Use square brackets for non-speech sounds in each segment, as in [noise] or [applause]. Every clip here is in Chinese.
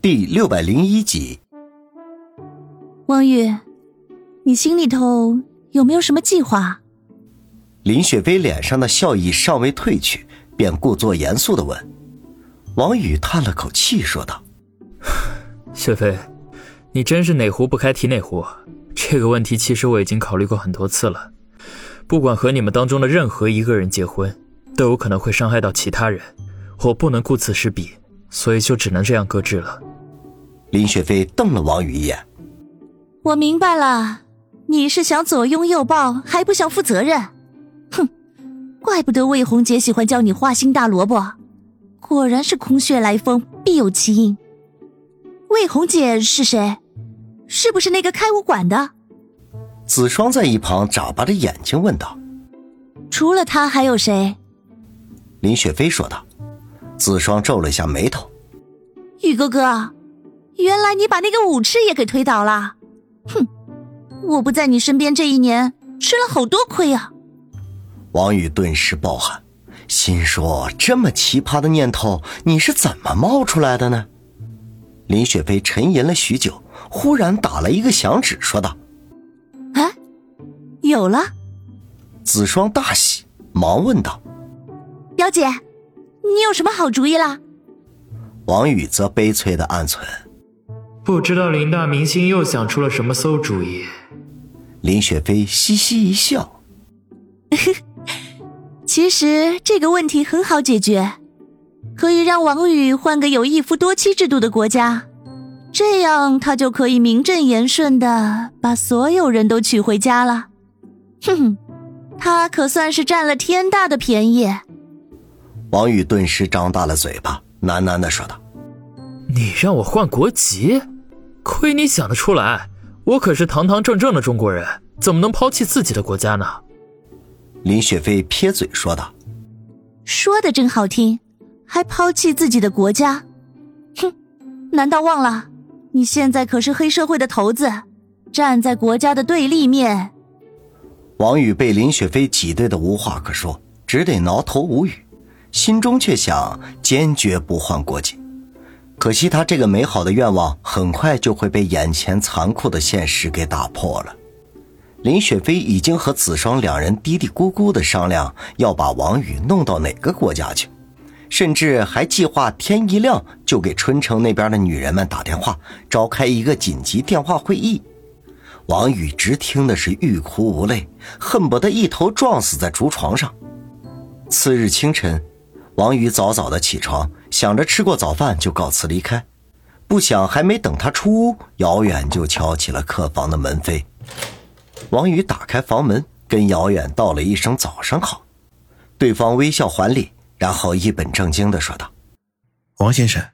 第六百零一集，王宇，你心里头有没有什么计划？林雪飞脸上的笑意尚未褪去，便故作严肃的问。王宇叹了口气，说道：“ [laughs] 雪飞，你真是哪壶不开提哪壶。这个问题其实我已经考虑过很多次了。不管和你们当中的任何一个人结婚，都有可能会伤害到其他人。我不能顾此失彼，所以就只能这样搁置了。”林雪飞瞪了王宇一眼。我明白了，你是想左拥右抱，还不想负责任。哼，怪不得魏红姐喜欢叫你花心大萝卜，果然是空穴来风，必有其因。魏红姐是谁？是不是那个开武馆的？子双在一旁眨巴着眼睛问道。除了他还有谁？林雪飞说道。子双皱了一下眉头。宇哥哥。原来你把那个武痴也给推倒了，哼！我不在你身边这一年，吃了好多亏啊！王宇顿时暴汗，心说：这么奇葩的念头，你是怎么冒出来的呢？林雪飞沉吟了许久，忽然打了一个响指，说道：“啊，有了！”子双大喜，忙问道：“表姐，你有什么好主意啦？”王宇则悲催的暗存。不知道林大明星又想出了什么馊主意。林雪飞嘻嘻一笑，[laughs] 其实这个问题很好解决，可以让王宇换个有一夫多妻制度的国家，这样他就可以名正言顺的把所有人都娶回家了。哼哼，他可算是占了天大的便宜。王宇顿时张大了嘴巴，喃喃的说道：“你让我换国籍？”亏你想得出来！我可是堂堂正正的中国人，怎么能抛弃自己的国家呢？林雪飞撇嘴说道：“说的真好听，还抛弃自己的国家？哼！难道忘了你现在可是黑社会的头子，站在国家的对立面？”王宇被林雪飞挤兑的无话可说，只得挠头无语，心中却想坚决不换国籍。可惜他这个美好的愿望很快就会被眼前残酷的现实给打破了。林雪飞已经和子双两人嘀嘀咕咕的商量要把王宇弄到哪个国家去，甚至还计划天一亮就给春城那边的女人们打电话，召开一个紧急电话会议。王宇直听的是欲哭无泪，恨不得一头撞死在竹床上。次日清晨。王宇早早的起床，想着吃过早饭就告辞离开，不想还没等他出屋，姚远就敲起了客房的门扉。王宇打开房门，跟姚远道了一声早上好，对方微笑还礼，然后一本正经的说道：“王先生，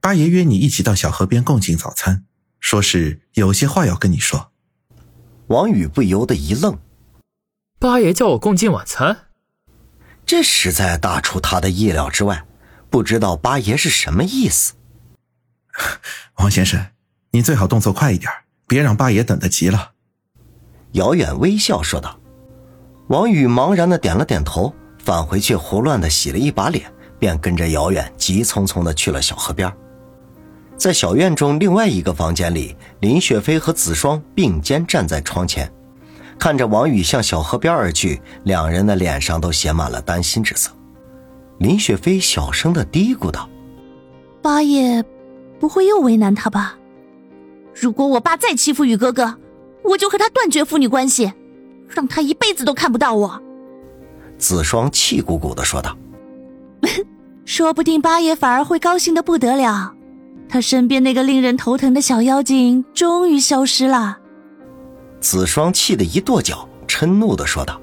八爷约你一起到小河边共进早餐，说是有些话要跟你说。”王宇不由得一愣：“八爷叫我共进晚餐？”这实在大出他的意料之外，不知道八爷是什么意思。[laughs] 王先生，你最好动作快一点，别让八爷等得急了。姚远微笑说道。王宇茫然的点了点头，返回去胡乱的洗了一把脸，便跟着姚远急匆匆的去了小河边。在小院中另外一个房间里，林雪飞和子双并肩站在窗前。看着王宇向小河边而去，两人的脸上都写满了担心之色。林雪飞小声的嘀咕道：“八爷，不会又为难他吧？如果我爸再欺负宇哥哥，我就和他断绝父女关系，让他一辈子都看不到我。”子双气鼓鼓的说道：“ [laughs] 说不定八爷反而会高兴的不得了，他身边那个令人头疼的小妖精终于消失了。”子双气得一跺脚，嗔怒的说道：“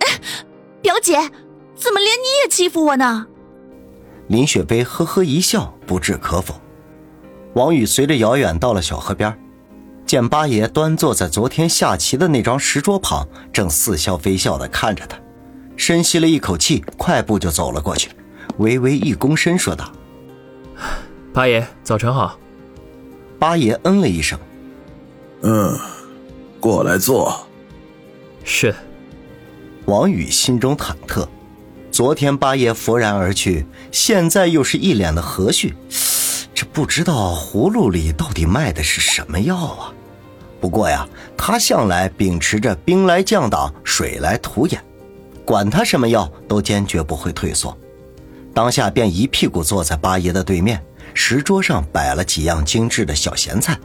哎 [laughs] 表姐，怎么连你也欺负我呢？”林雪飞呵呵一笑，不置可否。王宇随着姚远到了小河边，见八爷端坐在昨天下棋的那张石桌旁，正似笑非笑的看着他，深吸了一口气，快步就走了过去，微微一躬身，说道：“八爷，早晨好。”八爷嗯了一声：“嗯。”过来坐。是。王宇心中忐忑，昨天八爷拂然而去，现在又是一脸的和煦，这不知道葫芦里到底卖的是什么药啊？不过呀，他向来秉持着兵来将挡，水来土掩，管他什么药，都坚决不会退缩。当下便一屁股坐在八爷的对面，石桌上摆了几样精致的小咸菜，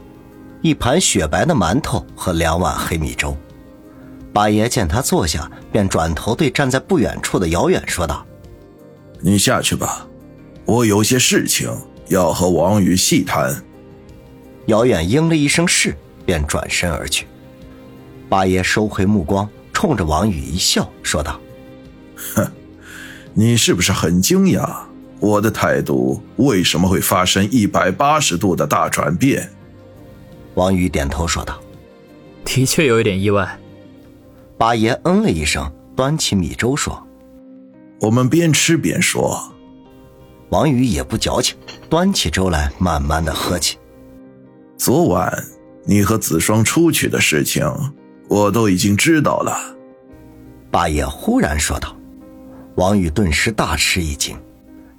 一盘雪白的馒头和两碗黑米粥。八爷见他坐下，便转头对站在不远处的姚远说道：“你下去吧，我有些事情要和王宇细谈。”姚远应了一声“是”，便转身而去。八爷收回目光，冲着王宇一笑，说道：“哼。”你是不是很惊讶？我的态度为什么会发生一百八十度的大转变？王宇点头说道：“的确有一点意外。”八爷嗯了一声，端起米粥说：“我们边吃边说。”王宇也不矫情，端起粥来慢慢的喝起。昨晚你和子双出去的事情，我都已经知道了。”八爷忽然说道。王宇顿时大吃一惊，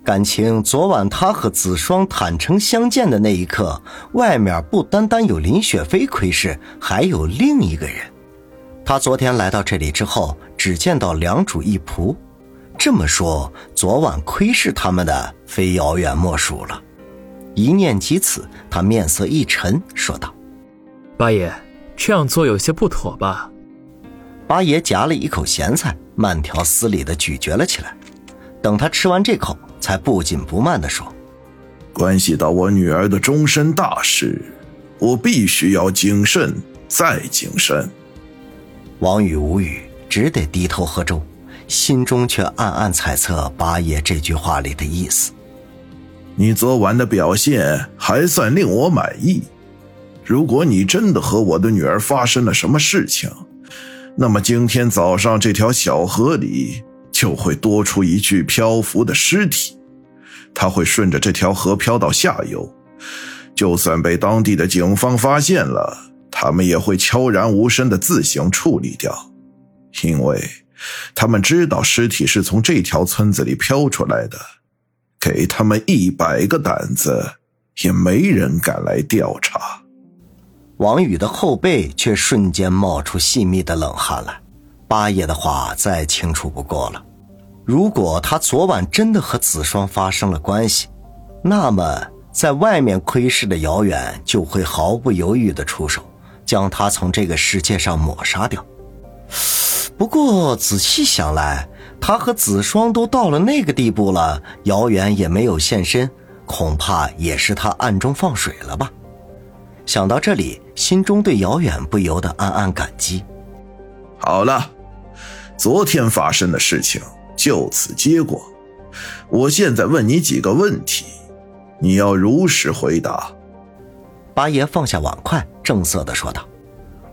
感情昨晚他和子双坦诚相见的那一刻，外面不单单有林雪飞窥视，还有另一个人。他昨天来到这里之后，只见到两主一仆，这么说，昨晚窥视他们的非遥远莫属了。一念及此，他面色一沉，说道：“八爷，这样做有些不妥吧？”八爷夹了一口咸菜，慢条斯理地咀嚼了起来。等他吃完这口，才不紧不慢地说：“关系到我女儿的终身大事，我必须要谨慎再谨慎。”王宇无语，只得低头喝粥，心中却暗暗猜测八爷这句话里的意思。你昨晚的表现还算令我满意。如果你真的和我的女儿发生了什么事情，那么今天早上这条小河里就会多出一具漂浮的尸体，它会顺着这条河漂到下游，就算被当地的警方发现了，他们也会悄然无声的自行处理掉，因为他们知道尸体是从这条村子里飘出来的，给他们一百个胆子，也没人敢来调查。王宇的后背却瞬间冒出细密的冷汗来。八爷的话再清楚不过了。如果他昨晚真的和子双发生了关系，那么在外面窥视的姚远就会毫不犹豫地出手，将他从这个世界上抹杀掉。不过仔细想来，他和子双都到了那个地步了，姚远也没有现身，恐怕也是他暗中放水了吧。想到这里，心中对姚远不由得暗暗感激。好了，昨天发生的事情就此结果。我现在问你几个问题，你要如实回答。八爷放下碗筷，正色的说道。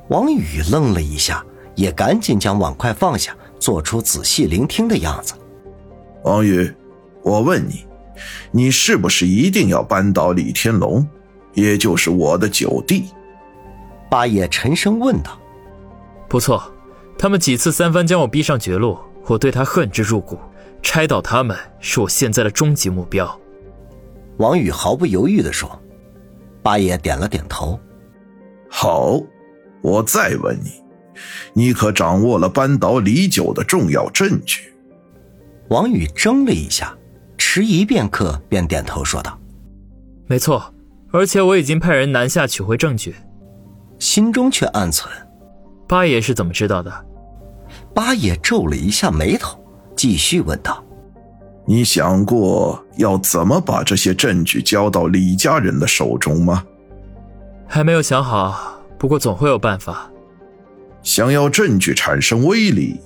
王宇愣了一下，也赶紧将碗筷放下，做出仔细聆听的样子。王宇，我问你，你是不是一定要扳倒李天龙？也就是我的九弟，八爷沉声问道：“不错，他们几次三番将我逼上绝路，我对他恨之入骨，拆倒他们是我现在的终极目标。”王宇毫不犹豫地说。八爷点了点头：“好，我再问你，你可掌握了扳倒李九的重要证据？”王宇怔了一下，迟疑片刻，便点头说道：“没错。”而且我已经派人南下取回证据，心中却暗存：八爷是怎么知道的？八爷皱了一下眉头，继续问道：“你想过要怎么把这些证据交到李家人的手中吗？”还没有想好，不过总会有办法。想要证据产生威力，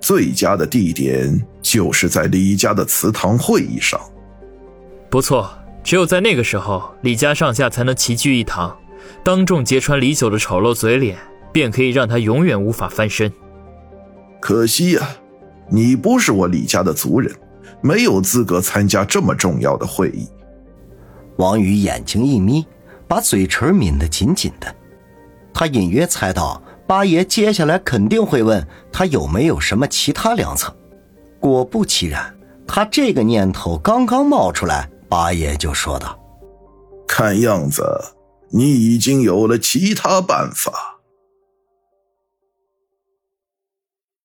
最佳的地点就是在李家的祠堂会议上。不错。只有在那个时候，李家上下才能齐聚一堂，当众揭穿李九的丑陋嘴脸，便可以让他永远无法翻身。可惜呀，你不是我李家的族人，没有资格参加这么重要的会议。王宇眼睛一眯，把嘴唇抿得紧紧的。他隐约猜到八爷接下来肯定会问他有没有什么其他良策。果不其然，他这个念头刚刚冒出来。八爷就说道：“看样子你已经有了其他办法。